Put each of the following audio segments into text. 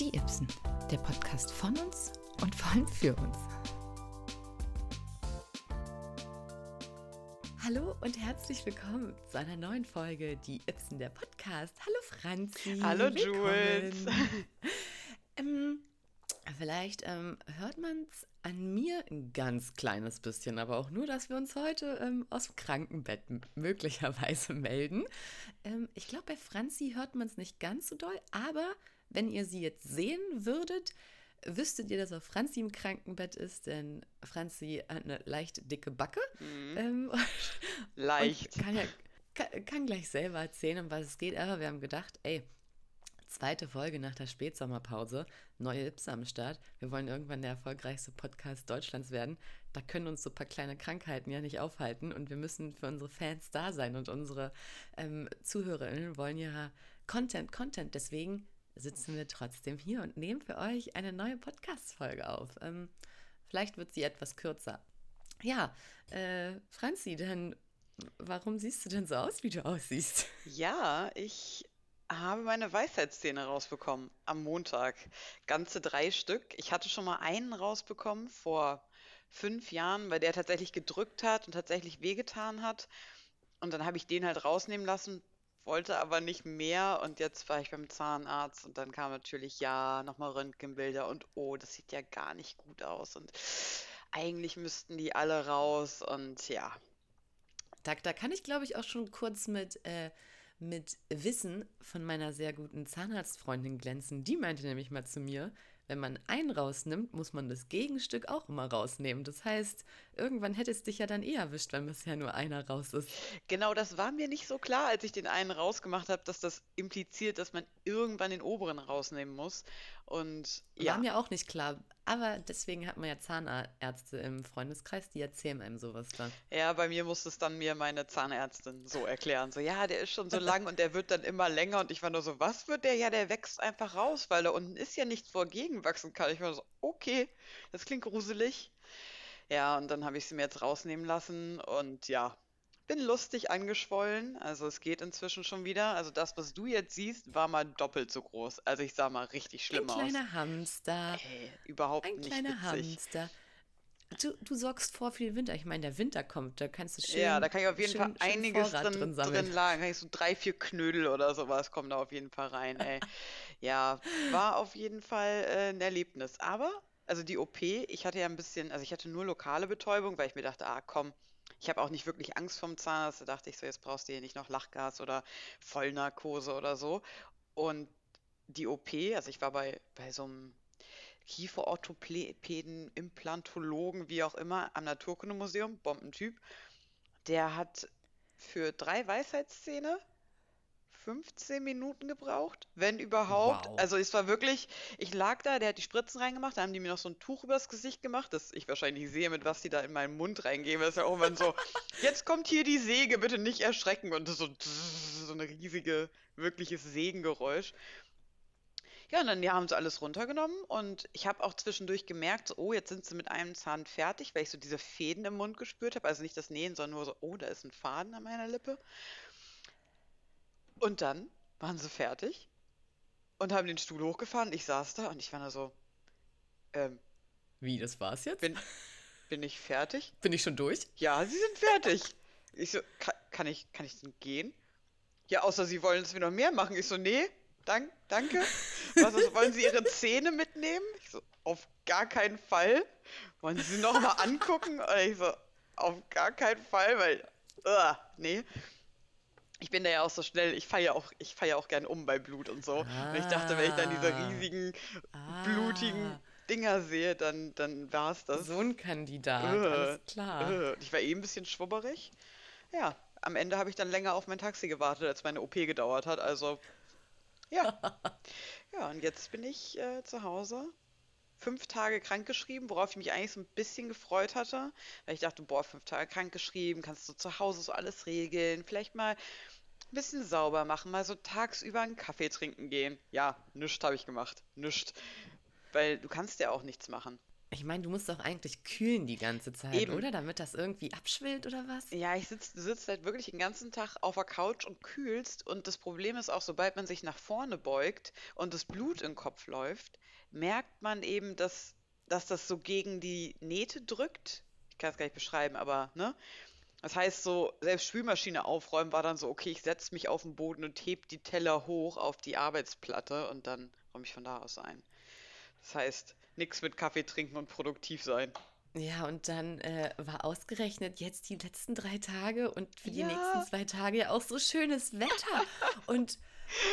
Die Ibsen, der Podcast von uns und vor allem für uns. Hallo und herzlich willkommen zu einer neuen Folge Die Ibsen, der Podcast. Hallo Franzi. Hallo Jules. ähm, vielleicht ähm, hört man es an mir ein ganz kleines bisschen, aber auch nur, dass wir uns heute ähm, aus dem Krankenbett möglicherweise melden. Ähm, ich glaube, bei Franzi hört man es nicht ganz so doll, aber wenn ihr sie jetzt sehen würdet, wüsstet ihr, dass auch Franzi im Krankenbett ist, denn Franzi hat eine leicht dicke Backe. Mhm. Ähm, leicht. Kann, ja, kann, kann, gleich selber erzählen, um was es geht, aber wir haben gedacht, ey, zweite Folge nach der Spätsommerpause, neue Ipsa am Start. Wir wollen irgendwann der erfolgreichste Podcast Deutschlands werden. Da können uns so ein paar kleine Krankheiten ja nicht aufhalten und wir müssen für unsere Fans da sein und unsere ähm, ZuhörerInnen wollen ja Content, Content. Deswegen sitzen wir trotzdem hier und nehmen für euch eine neue Podcast-Folge auf. Ähm, vielleicht wird sie etwas kürzer. Ja, äh, Franzi, dann warum siehst du denn so aus, wie du aussiehst? Ja, ich habe meine Weisheitszähne rausbekommen am Montag. Ganze drei Stück. Ich hatte schon mal einen rausbekommen vor fünf Jahren, weil der tatsächlich gedrückt hat und tatsächlich wehgetan hat. Und dann habe ich den halt rausnehmen lassen, wollte aber nicht mehr und jetzt war ich beim Zahnarzt und dann kam natürlich, ja, nochmal Röntgenbilder und oh, das sieht ja gar nicht gut aus und eigentlich müssten die alle raus und ja. Da, da kann ich, glaube ich, auch schon kurz mit, äh, mit Wissen von meiner sehr guten Zahnarztfreundin glänzen. Die meinte nämlich mal zu mir, wenn man einen rausnimmt, muss man das Gegenstück auch immer rausnehmen. Das heißt, irgendwann hätte es dich ja dann eh erwischt, wenn bisher nur einer raus ist. Genau, das war mir nicht so klar, als ich den einen rausgemacht habe, dass das impliziert, dass man irgendwann den oberen rausnehmen muss. Und ja. War mir auch nicht klar. Aber deswegen hat man ja Zahnärzte im Freundeskreis, die erzählen einem sowas dann. Ja, bei mir musste es dann mir meine Zahnärztin so erklären. So, ja, der ist schon so lang und der wird dann immer länger. Und ich war nur so, was wird der? Ja, der wächst einfach raus, weil da unten ist ja nichts, wo er gegenwachsen kann. Ich war so, okay, das klingt gruselig. Ja, und dann habe ich sie mir jetzt rausnehmen lassen und ja, bin lustig angeschwollen. Also es geht inzwischen schon wieder. Also das, was du jetzt siehst, war mal doppelt so groß. Also ich sah mal richtig schlimm aus. Ein kleiner aus. Hamster. Ey, überhaupt Ein nicht kleiner witzig. Hamster. Du, du sorgst vor für den Winter. Ich meine, der Winter kommt, da kannst du schön. Ja, da kann ich auf jeden schön, Fall einiges drin, drin, drin lagen. Kann ich so drei, vier Knödel oder sowas kommen da auf jeden Fall rein. Ey. ja, war auf jeden Fall äh, ein Erlebnis. Aber, also die OP, ich hatte ja ein bisschen, also ich hatte nur lokale Betäubung, weil ich mir dachte, ah komm, ich habe auch nicht wirklich Angst vom Zahnarzt. Da dachte ich so, jetzt brauchst du hier nicht noch Lachgas oder Vollnarkose oder so. Und die OP, also ich war bei, bei so einem Kieferorthopäden, Implantologen, wie auch immer, am Naturkundemuseum, Bombentyp. Der hat für drei Weisheitszähne 15 Minuten gebraucht, wenn überhaupt. Wow. Also es war wirklich, ich lag da, der hat die Spritzen reingemacht, da haben die mir noch so ein Tuch übers Gesicht gemacht, dass ich wahrscheinlich sehe, mit was die da in meinen Mund reingeben. Das ist ja irgendwann so, jetzt kommt hier die Säge, bitte nicht erschrecken. Und so, so eine riesige, wirkliches Sägengeräusch. Ja, und dann ja, haben sie alles runtergenommen und ich habe auch zwischendurch gemerkt, so, oh, jetzt sind sie mit einem Zahn fertig, weil ich so diese Fäden im Mund gespürt habe. Also nicht das Nähen, sondern nur so, oh, da ist ein Faden an meiner Lippe. Und dann waren sie fertig und haben den Stuhl hochgefahren. Ich saß da und ich war da so, ähm, Wie, das war's jetzt? Bin, bin ich fertig? Bin ich schon durch? Ja, sie sind fertig. Ich so, kann, kann ich, kann ich denn gehen? Ja, außer sie wollen es mir noch mehr machen. Ich so, nee, dank, danke. Was, also, wollen sie ihre Zähne mitnehmen? Ich so, auf gar keinen Fall. Wollen sie sie nochmal angucken? Und ich so, auf gar keinen Fall, weil, uh, nee ich bin da ja auch so schnell, ich feiere auch, ich feiere auch gern um bei Blut und so. Ah, und ich dachte, wenn ich dann diese ah. riesigen, ah, blutigen Dinger sehe, dann, dann war es das. So ein Kandidat, äh, alles klar. Äh. Ich war eh ein bisschen schwubberig. Ja, am Ende habe ich dann länger auf mein Taxi gewartet, als meine OP gedauert hat. Also, ja. ja, und jetzt bin ich äh, zu Hause. Fünf Tage krankgeschrieben, worauf ich mich eigentlich so ein bisschen gefreut hatte, weil ich dachte, boah, fünf Tage krankgeschrieben, kannst du zu Hause so alles regeln, vielleicht mal ein bisschen sauber machen, mal so tagsüber einen Kaffee trinken gehen. Ja, nichts habe ich gemacht. Nichts. Weil du kannst ja auch nichts machen. Ich meine, du musst doch eigentlich kühlen die ganze Zeit, Eben. oder? Damit das irgendwie abschwillt oder was? Ja, ich sitz, du sitzt halt wirklich den ganzen Tag auf der Couch und kühlst. Und das Problem ist auch, sobald man sich nach vorne beugt und das Blut im Kopf läuft, merkt man eben, dass, dass das so gegen die Nähte drückt. Ich kann es gar nicht beschreiben, aber ne? Das heißt so, selbst Spülmaschine aufräumen war dann so, okay, ich setze mich auf den Boden und heb die Teller hoch auf die Arbeitsplatte und dann räume ich von da aus ein. Das heißt, nichts mit Kaffee trinken und produktiv sein. Ja, und dann äh, war ausgerechnet jetzt die letzten drei Tage und für die Ja. nächsten zwei Tage ja auch so schönes Wetter. Und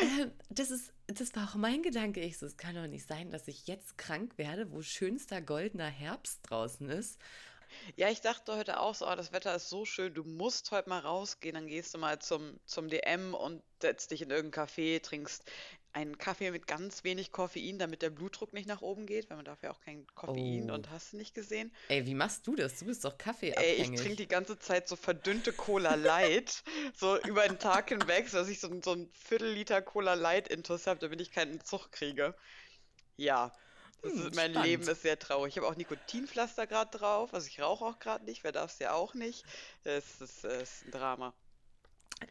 äh, das ist, das war auch mein Gedanke. Ich so, es kann doch nicht sein, dass ich jetzt krank werde, wo schönster goldener Herbst draußen ist. Ja, ich dachte heute auch so, ah, das Wetter ist so schön, du musst heute mal rausgehen, dann gehst du mal zum, zum DM und setzt dich in irgendein Café, trinkst einen Kaffee mit ganz wenig Koffein, damit der Blutdruck nicht nach oben geht, weil man darf ja auch kein Koffein Oh. und hast du nicht gesehen. Ey, wie machst du das? Du bist doch Ey, ich kaffeeabhängig. trinke die ganze Zeit so verdünnte Cola Light, so über den Tag hinweg, so dass ich so, so ein Viertel Liter Cola Light intus habe, damit ich keinen Entzug kriege. Ja, Hm, ist, mein spannend. Leben ist sehr traurig. Ich habe auch Nikotinpflaster gerade drauf, also ich rauche auch gerade nicht, wer darf es ja auch nicht. Es ist, es ist ein Drama.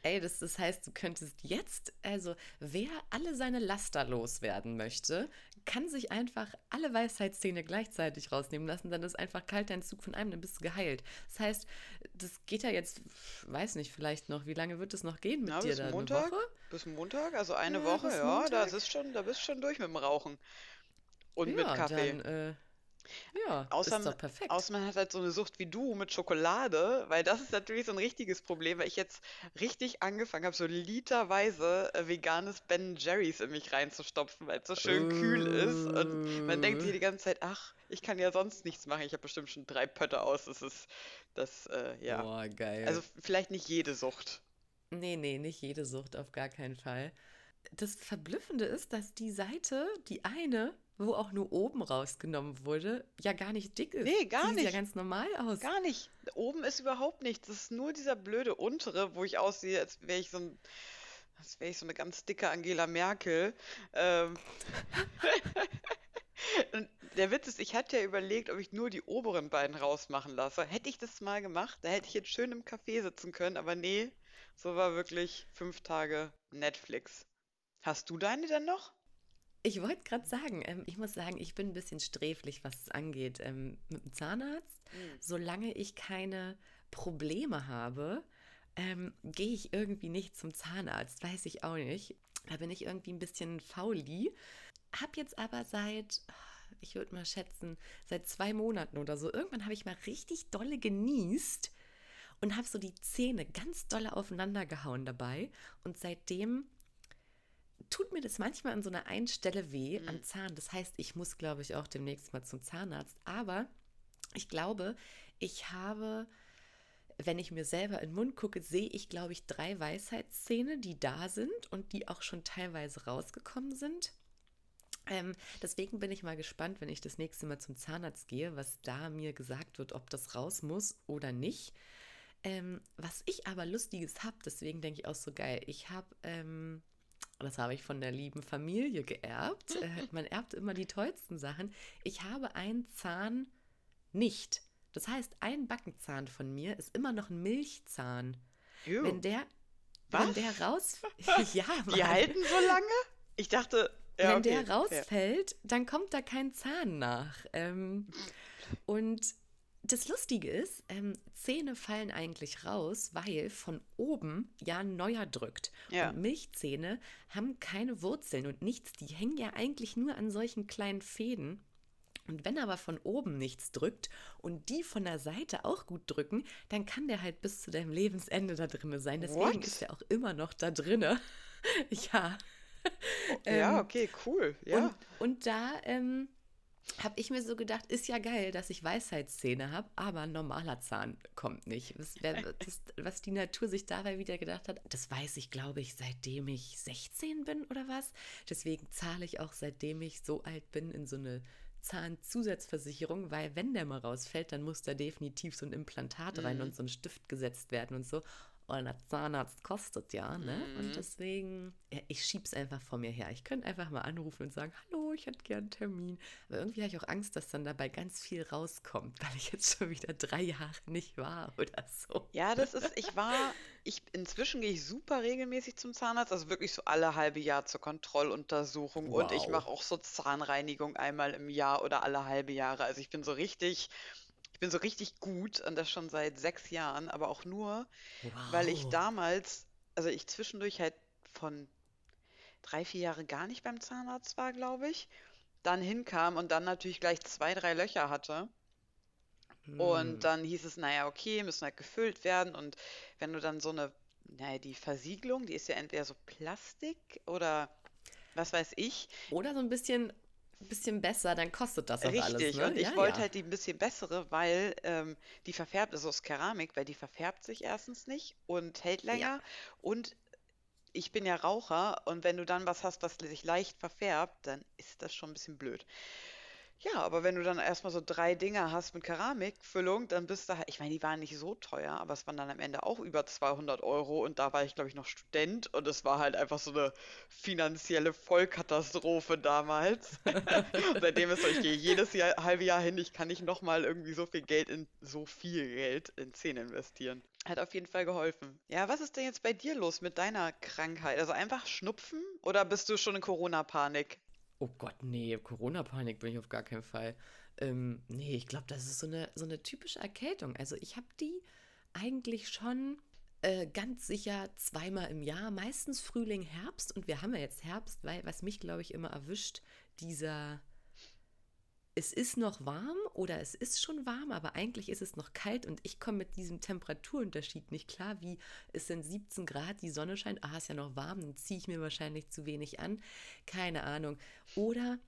Ey, das, das heißt, du könntest jetzt, also wer alle seine Laster loswerden möchte, kann sich einfach alle Weisheitszähne gleichzeitig rausnehmen lassen, dann ist einfach kalter Entzug von einem, dann bist du geheilt. Das heißt, das geht ja jetzt, weiß nicht, vielleicht noch, wie lange wird es noch gehen mit Na, dir bis da? Montag? Bis Montag, also eine Ja, Woche, ja, da ist schon, da bist du schon durch mit dem Rauchen. Und mit Ja, Kaffee. dann, äh, ja, Außer, ist doch perfekt. außer man hat halt so eine Sucht wie du mit Schokolade, weil das ist natürlich so ein richtiges Problem, weil ich jetzt richtig angefangen habe, so literweise äh, veganes Ben Jerry's in mich reinzustopfen, weil es so schön kühl ist. Und man denkt sich die ganze Zeit, ach, ich kann ja sonst nichts machen. Ich habe bestimmt schon drei Pötte aus. Das ist, das, äh, ja. Boah, geil. Also vielleicht nicht jede Sucht. Nee, nee, nicht jede Sucht, auf gar keinen Fall. Das Verblüffende ist, dass die Seite, die eine, wo auch nur oben rausgenommen wurde, ja gar nicht dick ist. Nee, gar die sieht ja nicht. ganz normal aus. Gar nicht. Oben ist überhaupt nichts. Das ist nur dieser blöde untere, wo ich aussehe, als wäre ich so ein, als wäre ich so eine ganz dicke Angela Merkel. Ähm, und der Witz ist, ich hatte ja überlegt, ob ich nur die oberen beiden rausmachen lasse. Hätte ich das mal gemacht, da hätte ich jetzt schön im Café sitzen können, aber nee, so war wirklich fünf Tage Netflix. Hast du deine denn noch? Ich wollte gerade sagen, ähm, ich muss sagen, ich bin ein bisschen sträflich, was es angeht. Ähm, mit dem Zahnarzt, solange ich keine Probleme habe, ähm, gehe ich irgendwie nicht zum Zahnarzt, weiß ich auch nicht. Da bin ich irgendwie ein bisschen fauli. Hab jetzt aber seit, ich würde mal schätzen, seit zwei Monaten oder so, irgendwann habe ich mal richtig dolle genießt und habe so die Zähne ganz dolle aufeinander gehauen dabei. Und seitdem tut mir das manchmal an so einer einen Stelle weh, am Zahn. Das heißt, ich muss, glaube ich, auch demnächst mal zum Zahnarzt. Aber ich glaube, ich habe, wenn ich mir selber in den Mund gucke, sehe ich, glaube ich, drei Weisheitszähne, die da sind und die auch schon teilweise rausgekommen sind. Ähm, deswegen bin ich mal gespannt, wenn ich das nächste Mal zum Zahnarzt gehe, was da mir gesagt wird, ob das raus muss oder nicht. Ähm, was ich aber Lustiges habe, deswegen denke ich auch so geil. Ich habe, ähm, das habe ich von der lieben Familie geerbt. Äh, man erbt immer die tollsten Sachen. Ich habe einen Zahn nicht. Das heißt, ein Backenzahn von mir ist immer noch ein Milchzahn. Ew. Wenn der, Was? wenn der raus, ja, Die Mann. halten so lange? Ich dachte, ja, wenn okay. der ja. rausfällt, dann kommt da kein Zahn nach. Ähm, und das Lustige ist, ähm, Zähne fallen eigentlich raus, weil von oben ja neuer drückt. Ja. Und Milchzähne haben keine Wurzeln und nichts. Die hängen ja eigentlich nur an solchen kleinen Fäden. Und wenn aber von oben nichts drückt und die von der Seite auch gut drücken, dann kann der halt bis zu deinem Lebensende da drinne sein. Deswegen What? ist er auch immer noch da drinne. ja. Ja, Ähm, okay, cool. Ja. und, und da ähm, habe ich mir so gedacht, ist ja geil, dass ich Weisheitszähne habe, aber ein normaler Zahn kommt nicht. Wer- das, was die Natur sich dabei wieder gedacht hat, das weiß ich, glaube ich, seitdem ich 16 bin oder was. Deswegen zahle ich auch, seitdem ich so alt bin, in so eine Zahnzusatzversicherung, weil wenn der mal rausfällt, dann muss da definitiv so ein Implantat rein Mhm. und so ein Stift gesetzt werden und so. Und der Zahnarzt kostet ja, ne? Mhm. Und deswegen, ja, ich schieb's einfach vor mir her. Ich könnte einfach mal anrufen und sagen, hallo, ich hätte gern einen Termin. Aber irgendwie habe ich auch Angst, dass dann dabei ganz viel rauskommt, weil ich jetzt schon wieder drei Jahre nicht war oder so. Ja, das ist, ich war, ich, inzwischen gehe ich super regelmäßig zum Zahnarzt, also wirklich so alle halbe Jahr zur Kontrolluntersuchung und ich Wow. mache auch so Zahnreinigung einmal im Jahr oder alle halbe Jahre. Also ich bin so richtig, ich bin so richtig gut und das schon seit sechs Jahren, aber auch nur, weil ich Wow. damals, also ich zwischendurch halt von drei, vier Jahre gar nicht beim Zahnarzt war, glaube ich, dann hinkam und dann natürlich gleich zwei, drei Löcher hatte. Und Hm. dann hieß es, naja, okay, müssen halt gefüllt werden. Und wenn du dann so eine, naja, die Versiegelung, die ist ja entweder so Plastik oder was weiß ich. Oder so ein bisschen, bisschen besser, dann kostet das auch alles, Richtig. ne? Und ich Ja, wollte ja. halt die ein bisschen bessere, weil ähm, die verfärbt, ist aus Keramik, weil die verfärbt sich erstens nicht und hält Ja. länger. Und ich bin ja Raucher und wenn du dann was hast, was sich leicht verfärbt, dann ist das schon ein bisschen blöd. Ja, aber wenn du dann erstmal so drei Dinger hast mit Keramikfüllung, dann bist du halt, ich meine, die waren nicht so teuer, aber es waren dann am Ende auch über 200 Euro und da war ich, glaube ich, noch Student und es war halt einfach so eine finanzielle Vollkatastrophe damals. Seitdem ist so, ich gehe jedes Jahr, halbe Jahr hin, ich kann nicht nochmal irgendwie so viel Geld in, so viel Geld in Zähne investieren. Hat auf jeden Fall geholfen. Ja, was ist denn jetzt bei dir los mit deiner Krankheit? Also einfach Schnupfen oder bist du schon in Corona-Panik? Oh Gott, nee, Corona-Panik bin ich auf gar keinen Fall. Ähm, nee, ich glaube, das ist so eine, so eine typische Erkältung. Also ich habe die eigentlich schon äh, ganz sicher zweimal im Jahr, meistens Frühling, Herbst. Und wir haben ja jetzt Herbst, weil was mich, glaube ich, immer erwischt, dieser, es ist noch warm oder es ist schon warm, aber eigentlich ist es noch kalt und ich komme mit diesem Temperaturunterschied nicht klar. Wie es sind 17 Grad, die Sonne scheint, ah, ist ja noch warm, dann ziehe ich mir wahrscheinlich zu wenig an. Keine Ahnung. Oder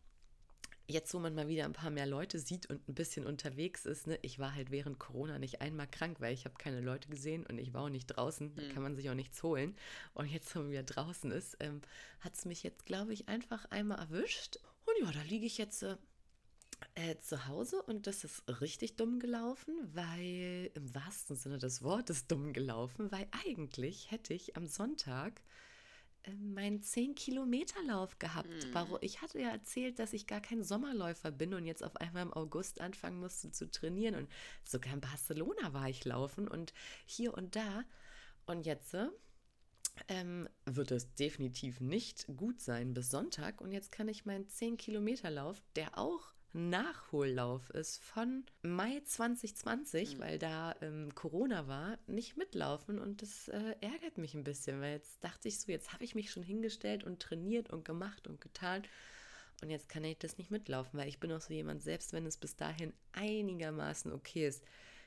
jetzt, wo man mal wieder ein paar mehr Leute sieht und ein bisschen unterwegs ist, ne, ich war halt während Corona nicht einmal krank, weil ich habe keine Leute gesehen und ich war auch nicht draußen, da Hm. kann man sich auch nichts holen. Und jetzt, wo man wieder draußen ist, ähm, hat es mich jetzt, glaube ich, einfach einmal erwischt. Und ja, da liege ich jetzt äh, äh, zu Hause und das ist richtig dumm gelaufen, weil im wahrsten Sinne des Wortes dumm gelaufen, weil eigentlich hätte ich am Sonntag äh, meinen 10-Kilometer-Lauf gehabt. Warum? Hm. Ich hatte ja erzählt, dass ich gar kein Sommerläufer bin und jetzt auf einmal im August anfangen musste zu trainieren. Und sogar in Barcelona war ich laufen und hier und da. Und jetzt äh, ähm, wird es definitiv nicht gut sein bis Sonntag. Und jetzt kann ich meinen 10-Kilometer-Lauf, der auch Nachhollauf ist von Mai 2020, Hm. weil da ähm, Corona war, nicht mitlaufen. Und das äh, ärgert mich ein bisschen, weil jetzt dachte ich so, jetzt habe ich mich schon hingestellt und trainiert und gemacht und getan. Und jetzt kann ich das nicht mitlaufen, weil ich bin auch so jemand, selbst wenn es bis dahin einigermaßen okay ist.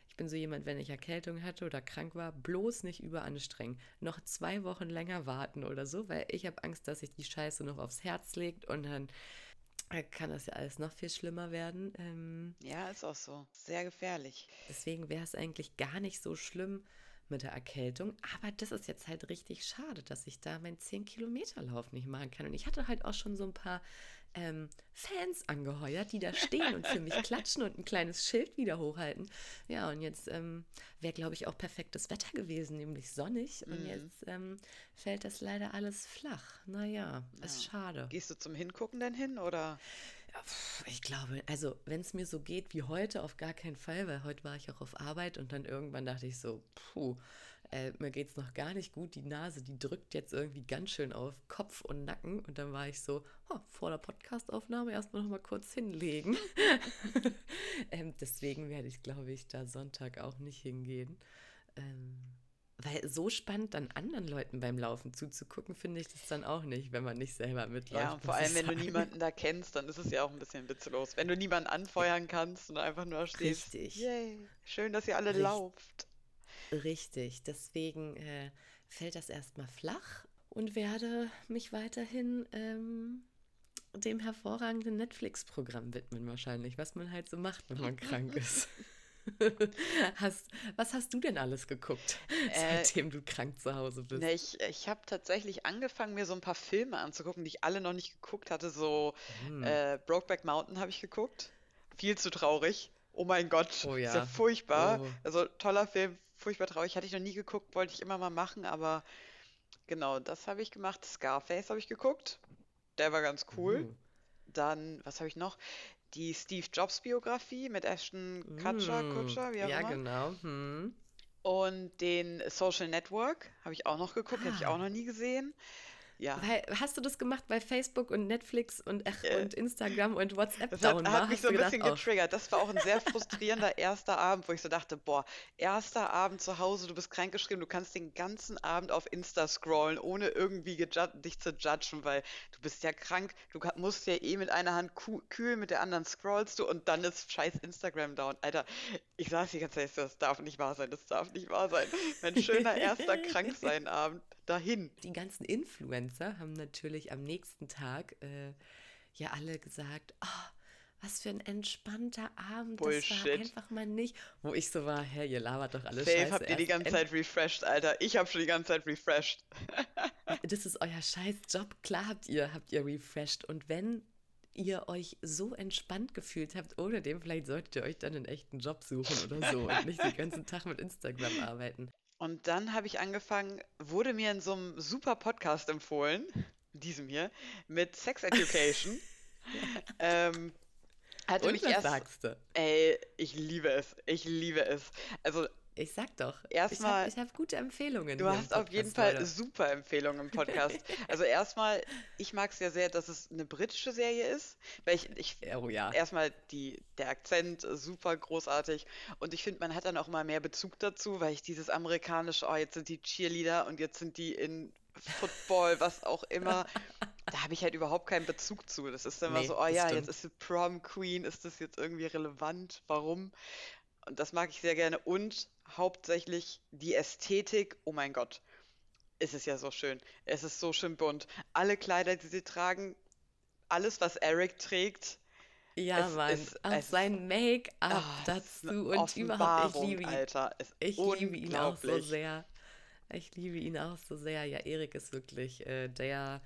Ich bin so jemand, wenn ich Erkältung hatte oder krank war, bloß nicht überanstrengen. Noch zwei Wochen länger warten oder so, weil ich habe Angst, dass sich die Scheiße noch aufs Herz legt und dann kann das ja alles noch viel schlimmer werden. Ähm, Ja, ist auch so. Sehr gefährlich. deswegen wäre es eigentlich gar nicht so schlimm mit der Erkältung. Aber das ist jetzt halt richtig schade, dass ich da meinen 10-Kilometer-Lauf nicht machen kann. Und ich hatte halt auch schon so ein paar ähm, Fans angeheuert, die da stehen und für mich klatschen und ein kleines Schild wieder hochhalten. Ja, und jetzt ähm, wäre, glaube ich, auch perfektes Wetter gewesen, nämlich sonnig. Und Mhm. jetzt ähm, fällt das leider alles flach. Naja, ist Ja. schade. Gehst du zum Hingucken denn hin oder? Ich glaube, also wenn es mir so geht wie heute, auf gar keinen Fall, weil heute war ich auch auf Arbeit und dann irgendwann dachte ich so, puh, äh, mir geht's noch gar nicht gut, die Nase, die drückt jetzt irgendwie ganz schön auf Kopf und Nacken und dann war ich so, oh, vor der Podcastaufnahme erstmal noch mal kurz hinlegen. ähm, deswegen werde ich, glaube ich, da Sonntag auch nicht hingehen. Ähm, weil so spannend dann anderen Leuten beim Laufen zuzugucken, finde ich das dann auch nicht, wenn man nicht selber Ja, mitläuft, und vor allem, wenn du sagen. niemanden da kennst, dann ist es ja auch ein bisschen witzlos. Wenn du niemanden anfeuern kannst und einfach nur stehst, Richtig. yay, schön, dass ihr alle Richt- lauft. Richtig, deswegen äh, fällt das erstmal flach und werde mich weiterhin ähm, dem hervorragenden Netflix-Programm widmen, wahrscheinlich, was man halt so macht, wenn man krank ist. hast, was hast du denn alles geguckt, Äh, seitdem du krank zu Hause bist? Ne, ich ich habe tatsächlich angefangen, mir so ein paar Filme anzugucken, die ich alle noch nicht geguckt hatte. So Hm. äh, Brokeback Mountain habe ich geguckt. Viel zu traurig. Oh mein Gott, Oh ist ja ja. furchtbar. Oh. Also toller Film, furchtbar traurig. Hatte ich noch nie geguckt, wollte ich immer mal machen, aber genau, das habe ich gemacht. Scarface habe ich geguckt. Der war ganz cool. Uh. Dann, was habe ich noch? Die Steve Jobs Biografie mit Ashton Kutcher, Mm, Kutcher, wie auch ja, immer. genau. Hm. Und den Social Network habe ich auch noch geguckt, hätte ich auch Ah. noch nie gesehen. Ja, Weil, hast du das gemacht, weil Facebook und Netflix und, ach, Äh, und Instagram und WhatsApp das hat, down hat war? mich Hast so ein gedacht, bisschen oh, getriggert. Das war auch ein sehr frustrierender erster Abend, wo ich so dachte, boah, erster Abend zu Hause, du bist krankgeschrieben, du kannst den ganzen Abend auf Insta scrollen, ohne irgendwie dich zu judgen, weil du bist ja krank, du musst ja eh mit einer Hand kühlen, mit der anderen scrollst du und dann ist scheiß Instagram down. Alter, ich saß die ganze Zeit, das darf nicht wahr sein, das darf nicht wahr sein. Mein schöner erster Kranksein-Abend dahin. die ganzen Influencer haben natürlich am nächsten Tag äh, ja alle gesagt, oh, was für ein entspannter Abend, das war Bullshit. einfach mal nicht. Wo ich so war, hä, ihr labert doch alle Safe Scheiße. habt ihr die ganze Zeit refreshed, Alter. Ich hab schon die ganze Zeit refreshed. Das ist euer Scheißjob. Klar habt ihr, habt ihr refreshed. Und wenn ihr euch so entspannt gefühlt habt ohne dem, vielleicht solltet ihr euch dann einen echten Job suchen oder so und nicht den ganzen Tag mit Instagram arbeiten. Und dann habe ich angefangen, wurde mir in so einem super Podcast empfohlen, diesem hier, mit Sex Education. ähm, hatte Und mich erst, sagst du? ey, ich liebe es, ich liebe es. Also Ich sag doch, Erstmal- ich habe hab gute Empfehlungen. du hast auf jeden Fall Leute. super Empfehlungen im Podcast. Also erstmal, ich mag es ja sehr, dass es eine britische Serie ist, weil ich, ich Oh ja. erstmal die, der Akzent super großartig und ich finde, man hat dann auch mal mehr Bezug dazu, weil ich dieses amerikanische, oh, jetzt sind die Cheerleader und jetzt sind die in Football, was auch immer, da habe ich halt überhaupt keinen Bezug zu. Das ist dann immer Nee, so, oh ja, stimmt. jetzt ist sie Prom Queen, ist das jetzt irgendwie relevant? Warum? Und das mag ich sehr gerne und hauptsächlich die Ästhetik, oh mein Gott. Es ist ja so schön. Es ist so schön bunt. Alle Kleider, die sie tragen, alles, was Eric trägt, Ja, es Mann, ist- auch es- sein Make-up es eine dazu und überhaupt, ich liebe ihn. Alter. Ist Ich liebe ihn auch so sehr. Ich liebe ihn auch so sehr. Ja, Erik ist wirklich, äh, der,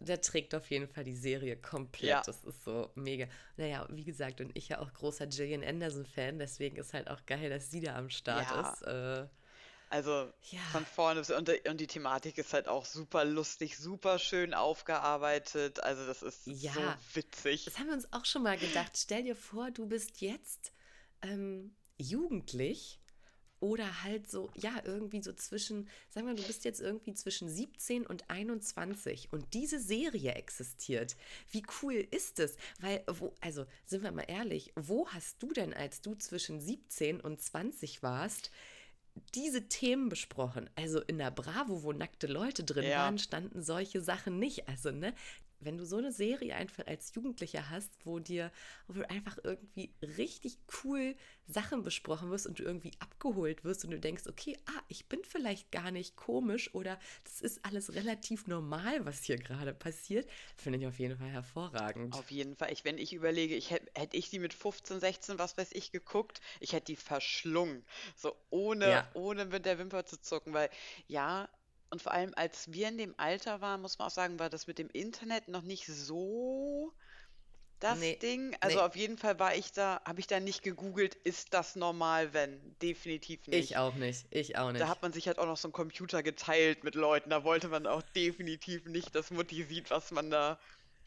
der trägt auf jeden Fall die Serie komplett. Ja. Das ist so mega. Naja, wie gesagt, und ich ja auch großer Gillian Anderson-Fan, deswegen ist halt auch geil, dass sie da am Start Ja. ist. Äh, Also ja, von vorne bis und, die- und die Thematik ist halt auch super lustig, super schön aufgearbeitet. Also das ist so Ja. witzig. das haben wir uns auch schon mal gedacht. Stell dir vor, du bist jetzt ähm, jugendlich oder halt so, ja, irgendwie so zwischen, sagen wir, du bist jetzt irgendwie zwischen 17 und 21 und diese Serie existiert. Wie cool ist es? Weil, wo, also sind wir mal ehrlich, wo hast du denn, als du zwischen 17 und 20 warst, diese Themen besprochen? Also in der Bravo, wo nackte Leute drin Ja. waren, standen solche Sachen nicht. Also, ne? Wenn du so eine Serie einfach als Jugendlicher hast, wo dir wo du einfach irgendwie richtig cool Sachen besprochen wirst und du irgendwie abgeholt wirst und du denkst, okay, ah, ich bin vielleicht gar nicht komisch oder das ist alles relativ normal, was hier gerade passiert, finde ich auf jeden Fall hervorragend. Auf jeden Fall. Ich, wenn ich überlege, ich hätte hätt ich die mit 15, 16, was weiß ich, geguckt, ich hätte die verschlungen. So ohne, Ja. ohne mit der Wimper zu zucken, weil ja, und vor allem als wir in dem Alter waren, muss man auch sagen, war das mit dem Internet noch nicht so das Nee, Ding. Also nee. auf jeden Fall war ich da, habe ich da nicht gegoogelt, ist das normal, wenn? Definitiv nicht. Ich auch nicht, ich auch nicht. Da hat man sich halt auch noch so einen Computer geteilt mit Leuten. Da wollte man auch definitiv nicht, dass Mutti sieht, was man da,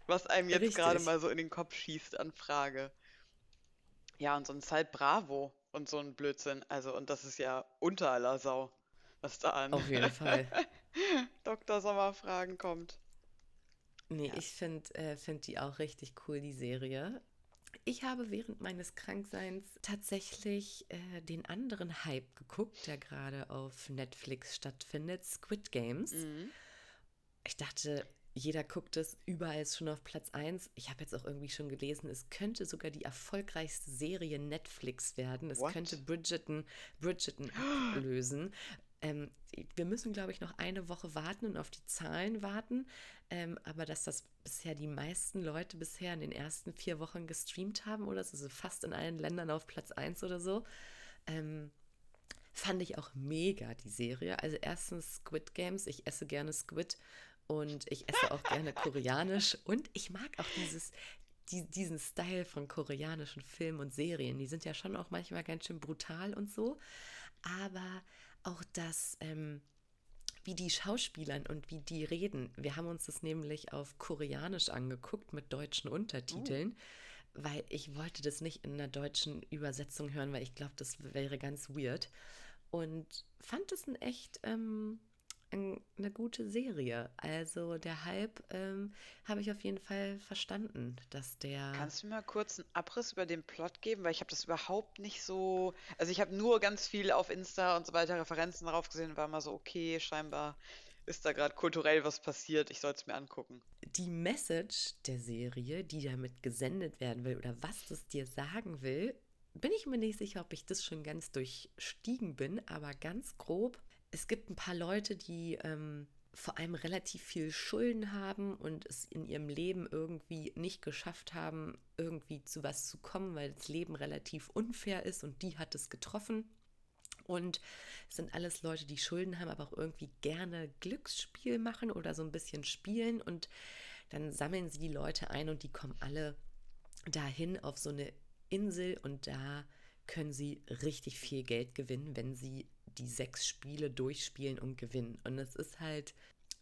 was einem jetzt gerade mal so in den Kopf schießt an Frage. Ja, und sonst halt Bravo und so ein Blödsinn. Also, und das ist ja unter aller Sau, was da an Auf jeden Fall. Dr. Sommerfragen kommt. Nee, Ja. ich finde äh, find die auch richtig cool, die Serie. Ich habe während meines Krankseins tatsächlich äh, den anderen Hype geguckt, der gerade auf Netflix stattfindet, Squid Games. Mhm. Ich dachte, jeder guckt es, überall ist schon auf Platz 1. Ich habe jetzt auch irgendwie schon gelesen, es könnte sogar die erfolgreichste Serie Netflix werden. Es What? könnte Bridgerton, Bridgerton ablösen. Ähm, wir müssen, glaube ich, noch eine Woche warten und auf die Zahlen warten. Ähm, aber dass das bisher die meisten Leute bisher in den ersten vier Wochen gestreamt haben, oder ist so fast in allen Ländern auf Platz 1 oder so. Ähm, fand ich auch mega, die Serie. Also erstens Squid Games, ich esse gerne Squid und ich esse auch gerne koreanisch und ich mag auch dieses, die, diesen Style von koreanischen Filmen und Serien. Die sind ja schon auch manchmal ganz schön brutal und so, aber auch das, ähm, wie die Schauspielern und wie die reden. Wir haben uns das nämlich auf Koreanisch angeguckt mit deutschen Untertiteln, oh. weil ich wollte das nicht in einer deutschen Übersetzung hören, weil ich glaube, das wäre ganz weird. Und fand es ein echt ähm, eine gute Serie. Also der Hype ähm, habe ich auf jeden Fall verstanden, dass der. Kannst du mir mal kurz einen Abriss über den Plot geben? Weil ich habe das überhaupt nicht so. Also ich habe nur ganz viel auf Insta und so weiter Referenzen darauf gesehen und war mal so, okay, scheinbar ist da gerade kulturell was passiert, ich soll es mir angucken. Die Message der Serie, die damit gesendet werden will oder was das dir sagen will, bin ich mir nicht sicher, ob ich das schon ganz durchstiegen bin, aber ganz grob es gibt ein paar Leute, die ähm, vor allem relativ viel Schulden haben und es in ihrem Leben irgendwie nicht geschafft haben, irgendwie zu was zu kommen, weil das Leben relativ unfair ist und die hat es getroffen. Und es sind alles Leute, die Schulden haben, aber auch irgendwie gerne Glücksspiel machen oder so ein bisschen spielen. Und dann sammeln sie die Leute ein und die kommen alle dahin auf so eine Insel und da können sie richtig viel Geld gewinnen, wenn sie die sechs Spiele durchspielen und gewinnen. Und es ist halt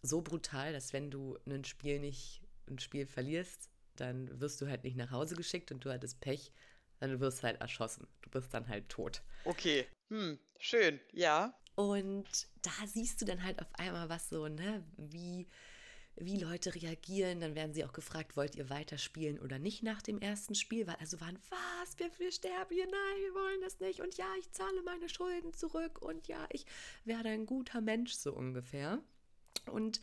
so brutal, dass wenn du ein Spiel nicht, ein Spiel verlierst, dann wirst du halt nicht nach Hause geschickt und du hattest Pech, dann wirst du halt erschossen. Du bist dann halt tot. Okay, hm, schön, ja. Und da siehst du dann halt auf einmal was so, ne, wie wie Leute reagieren. Dann werden sie auch gefragt, wollt ihr weiterspielen oder nicht nach dem ersten Spiel? Weil also waren, was, wir, wir sterben hier, nein, wir wollen das nicht. Und ja, ich zahle meine Schulden zurück. Und ja, ich werde ein guter Mensch, so ungefähr. Und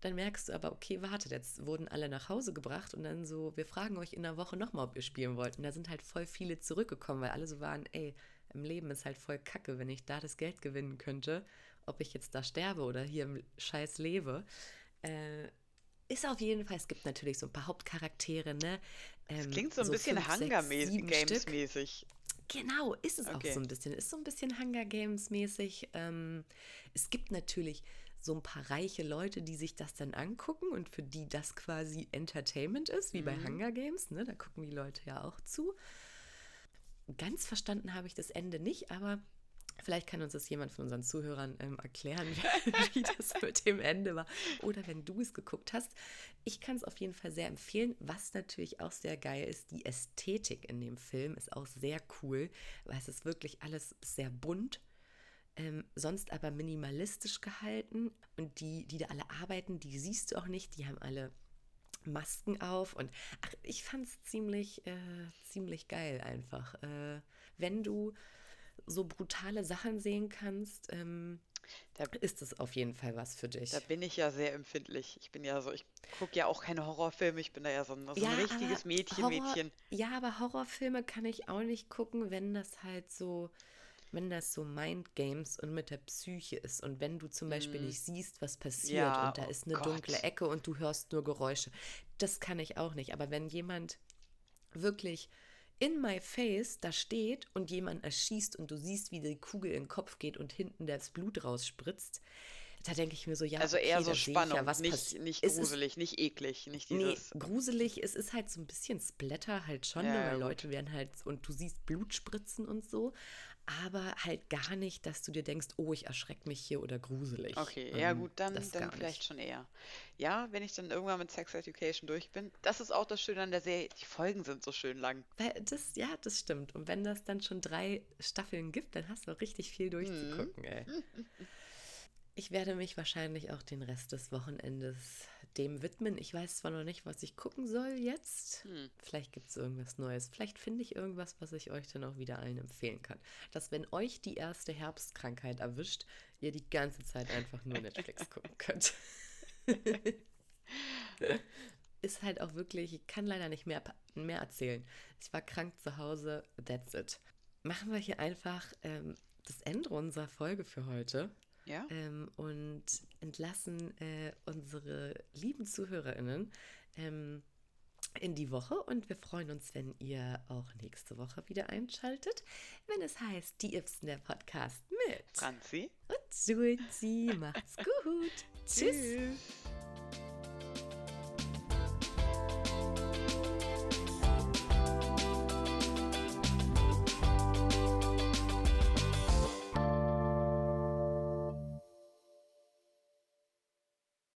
dann merkst du aber, okay, wartet, jetzt wurden alle nach Hause gebracht und dann so, wir fragen euch in der Woche nochmal, ob ihr spielen wollt. Und da sind halt voll viele zurückgekommen, weil alle so waren, ey, im Leben ist halt voll kacke, wenn ich da das Geld gewinnen könnte, ob ich jetzt da sterbe oder hier im Scheiß lebe. Äh, ist auf jeden Fall, es gibt natürlich so ein paar Hauptcharaktere, ne? Ähm, das klingt so ein so bisschen Hunger Games mäßig. Genau, ist es okay. auch so ein bisschen. Ist so ein bisschen Hunger Games mäßig. Ähm, es gibt natürlich so ein paar reiche Leute, die sich das dann angucken und für die das quasi Entertainment ist, wie mhm. bei Hunger Games. Ne? Da gucken die Leute ja auch zu. Ganz verstanden habe ich das Ende nicht, aber Vielleicht kann uns das jemand von unseren Zuhörern ähm, erklären, wie das mit dem Ende war. Oder wenn du es geguckt hast. Ich kann es auf jeden Fall sehr empfehlen. Was natürlich auch sehr geil ist, die Ästhetik in dem Film ist auch sehr cool, weil es ist wirklich alles sehr bunt. Ähm, sonst aber minimalistisch gehalten. Und die, die da alle arbeiten, die siehst du auch nicht. Die haben alle Masken auf. Und ach, ich fand es ziemlich, äh, ziemlich geil einfach. Äh, wenn du so brutale Sachen sehen kannst, ähm, da ist es auf jeden Fall was für dich. Da bin ich ja sehr empfindlich. Ich bin ja so, ich gucke ja auch keine Horrorfilme, ich bin da ja so ein, so ja, ein richtiges Mädchen, Horror, Mädchen. Ja, aber Horrorfilme kann ich auch nicht gucken, wenn das halt so, wenn das so Mindgames und mit der Psyche ist und wenn du zum Beispiel mm. nicht siehst, was passiert ja, und da oh ist eine Gott. dunkle Ecke und du hörst nur Geräusche. Das kann ich auch nicht. Aber wenn jemand wirklich in my face da steht und jemand erschießt und du siehst, wie die Kugel in den Kopf geht und hinten das Blut rausspritzt, da denke ich mir so, ja, also okay, eher so Spannung, ja, was nicht, nicht gruselig, ist, nicht eklig, nicht dieses. Nee, gruselig, es ist halt so ein bisschen Splatter halt schon, ja, ne, weil gut. Leute werden halt, und du siehst Blut spritzen und so, aber halt gar nicht, dass du dir denkst, oh, ich erschrecke mich hier oder gruselig. Okay, ja ähm, gut, dann, dann vielleicht nicht. schon eher. Ja, wenn ich dann irgendwann mit Sex Education durch bin, das ist auch das Schöne an der Serie, die Folgen sind so schön lang. Weil das, ja, das stimmt. Und wenn das dann schon drei Staffeln gibt, dann hast du auch richtig viel durchzugucken, mhm. ey. Ich werde mich wahrscheinlich auch den Rest des Wochenendes dem widmen. Ich weiß zwar noch nicht, was ich gucken soll jetzt. Hm. Vielleicht gibt es irgendwas Neues. Vielleicht finde ich irgendwas, was ich euch dann auch wieder allen empfehlen kann. Dass, wenn euch die erste Herbstkrankheit erwischt, ihr die ganze Zeit einfach nur Netflix gucken könnt. Ist halt auch wirklich, ich kann leider nicht mehr, mehr erzählen. Ich war krank zu Hause, that's it. Machen wir hier einfach ähm, das Ende unserer Folge für heute. Ja. Ähm, und entlassen äh, unsere lieben ZuhörerInnen ähm, in die Woche und wir freuen uns, wenn ihr auch nächste Woche wieder einschaltet, wenn es heißt Die Ibsen der Podcast mit Franzi und Sulzi. Macht's gut. Tschüss.